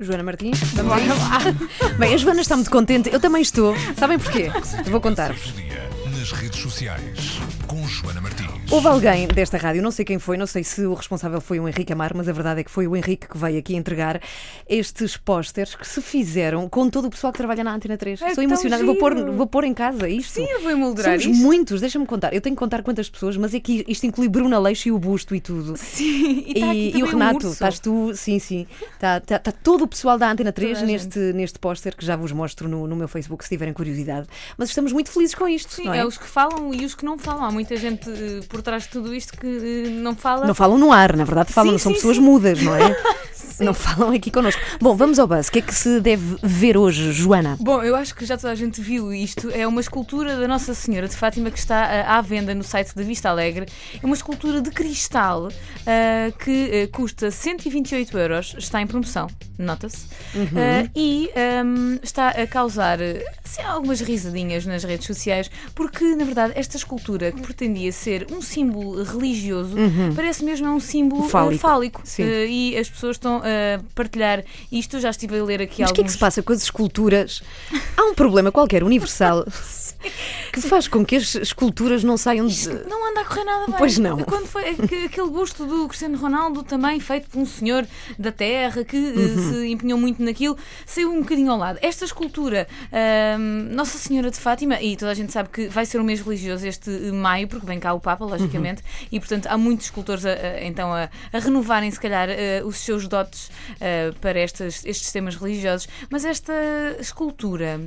Joana Martins, vamos lá. Bem, a Joana está muito contente, eu também estou. Sabem porquê? Vou contar-vos. Nas redes sociais com Joana Martins. Houve alguém desta rádio, não sei quem foi, não sei se o responsável foi o Henrique Amar, mas a verdade é que foi o Henrique que veio aqui entregar estes pósteres que se fizeram com todo o pessoal que trabalha na Antena 3. É emocionada, vou pôr, vou pôr em casa isto. Sim, eu vou emoldurar Somos isto. muitos, deixa-me contar. Eu tenho que contar quantas pessoas, mas é que isto inclui Bruna Leixo e o busto e tudo. Sim, e, tá aqui E, e também o um Renato, urso. estás tu, sim, sim. Está tá, tá todo o pessoal da Antena 3 Toda a neste, neste póster que já vos mostro no, no meu Facebook se tiverem curiosidade. Mas estamos muito felizes com isto. Sim, não é? é? Os que falam e os que não falam. Há muita gente eh, por trás de tudo isto que eh, não fala. Não falam no ar, na verdade, falam, Sim, são sim, pessoas sim. mudas, não é? não falam aqui connosco. Bom, vamos ao buzz. O que é que se deve ver hoje, Joana? Bom, eu acho que já toda a gente viu isto. É uma escultura da Nossa Senhora de Fátima que está ah, à venda no site da Vista Alegre. É uma escultura de cristal ah, que ah, custa 128 euros. Está em promoção, nota-se. Ah, e ahm, está a causar assim, algumas risadinhas nas redes sociais, porque na verdade esta escultura que pretendia ser um símbolo religioso parece mesmo é um símbolo Fálico. fálico. Sim. E as pessoas estão a partilhar isto. Já estive a ler aqui Mas o que é que alguns. se passa com as esculturas? Há um problema qualquer, universal, que faz com que as esculturas não saiam de. Não anda a correr nada bem. Pois não. Quando foi aqu- aquele busto do Cristiano Ronaldo, também feito por um senhor da terra que eh, Uhum. se empenhou muito naquilo, saiu um bocadinho ao lado. Esta escultura, Nossa Senhora de Fátima, e toda a gente sabe que vai ser um mês religioso este maio, porque vem cá o Papa, logicamente, Uhum. e portanto há muitos escultores a, a- então a, a renovarem, se calhar, eh, os seus dotes eh, para estas, estes temas religiosos. Mas esta escultura.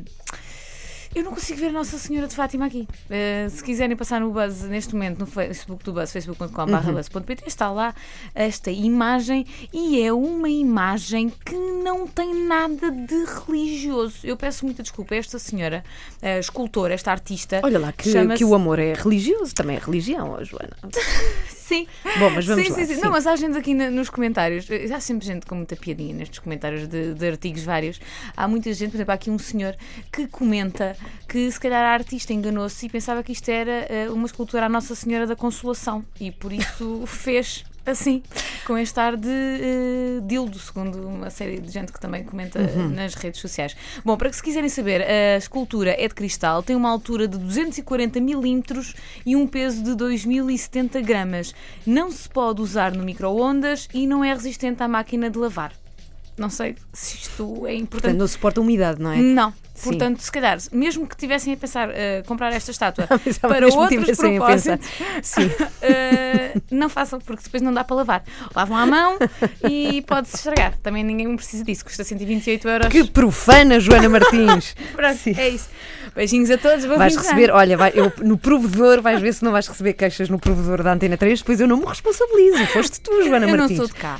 Eu não consigo ver Nossa Senhora de Fátima aqui. Uh, se quiserem passar no Buzz neste momento no Facebook do Buzz, facebook.com.br Uhum. está lá esta imagem e é uma imagem que não tem nada de religioso. Eu peço muita desculpa a esta senhora, a escultora, esta artista. Olha lá, que, que o amor é religioso, também é religião, Joana. Sim. Bom, mas vamos sim, lá. sim, sim. sim. Não, mas há gente aqui nos comentários. eh, Há sempre gente com muita piadinha nestes comentários de, de artigos vários. Há muita gente, por exemplo, há aqui um senhor que comenta que se calhar a artista enganou-se e pensava que isto era eh, uma escultura à Nossa Senhora da Consolação e por isso fez assim, com este ar de eh, dildo, segundo uma série de gente que também comenta eh, Uhum. nas redes sociais. Bom, para que se quiserem saber, a escultura é de cristal, tem uma altura de 240 milímetros e um peso de 2070 gramas. Não se pode usar no micro-ondas e não é resistente à máquina de lavar. Não sei se isto é importante. Portanto, não suporta umidade, não é? Não. Sim. Portanto, se calhar, mesmo que tivessem a pensar eh, comprar esta estátua para outros propósitos, Sim. eh, não façam, porque depois não dá para lavar. Lavam à mão e pode-se estragar. Também ninguém precisa disso, custa 128 euros. Que profana, Joana Martins. Pronto, Sim. é isso. Beijinhos a todos. Vou Vais receber, olha, vai, eu, no provedor, vais ver se não vais receber queixas no provedor da Antena 3, depois eu não me responsabilizo. Foste tu, Joana Eu não Martins. sou de cá.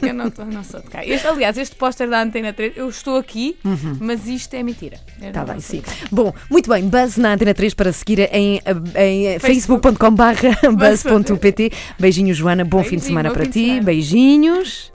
Eu não, tô- não sou de cá. Este, aliás, este póster da Antena 3, eu estou aqui, mas isto é mentira. Está bem, sim. Bom, muito bem. Buzz na Antena 3 para seguir em, em facebook.com.br buzz.pt. Beijinhos, Joana. Bom fim de Beijinho, semana para ti. semana. Beijinhos.